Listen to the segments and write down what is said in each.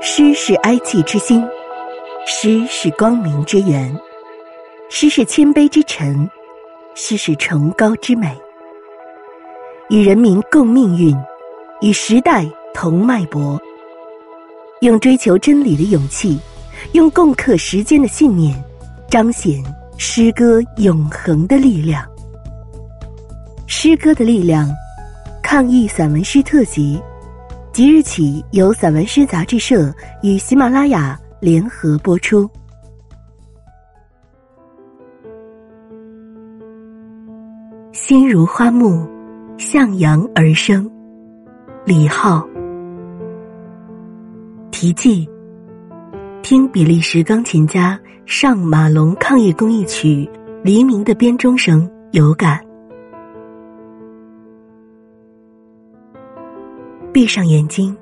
诗是哀戚之心，诗是光明之源，诗是谦卑之臣，诗是崇高之美。与人民共命运，与时代同脉搏，用追求真理的勇气，用共克时艰的信念，彰显诗歌永恒的力量。诗歌的力量，抗疫散文诗特辑。即日起，由散文诗杂志社与喜马拉雅联合播出。心如花木，向阳而生。李浩。题记：听比利时钢琴家上马龙抗议公益曲《黎明的编钟声》，有感。闭上眼睛，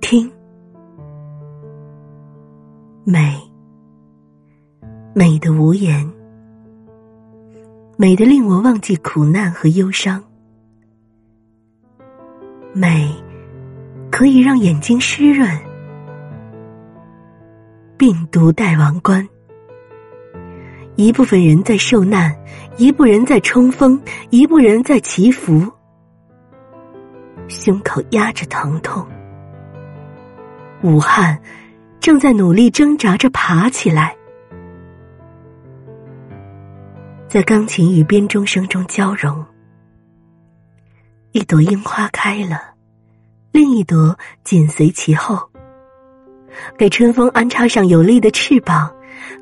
听，美，美的无言，美的令我忘记苦难和忧伤，美可以让眼睛湿润。病毒戴王冠，一部分人在受难，一部分人在冲锋，一部分人在祈福。胸口压着疼痛，武汉正在努力挣扎着爬起来，在钢琴与编钟声中交融。一朵樱花开了，另一朵紧随其后，给春风安插上有力的翅膀，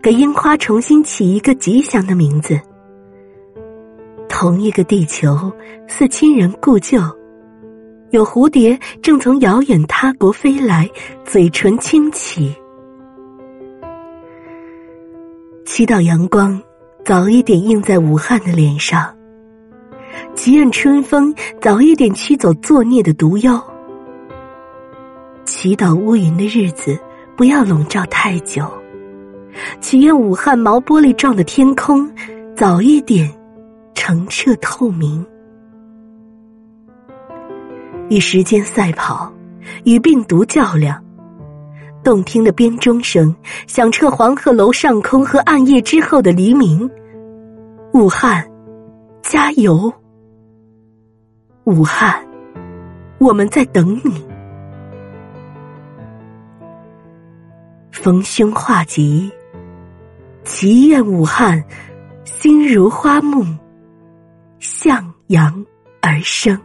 给樱花重新起一个吉祥的名字。同一个地球，似亲人故旧。有蝴蝶正从遥远他国飞来，嘴唇轻启，祈祷阳光早一点映在武汉的脸上，祈愿春风早一点驱走作孽的毒妖，祈祷乌云的日子不要笼罩太久，祈愿武汉毛玻璃状的天空早一点澄澈透明。与时间赛跑，与病毒较量。动听的编钟声响彻黄鹤楼上空和暗夜之后的黎明。武汉，加油！武汉，我们在等你。逢凶化吉，祈愿武汉心如花木，向阳而生。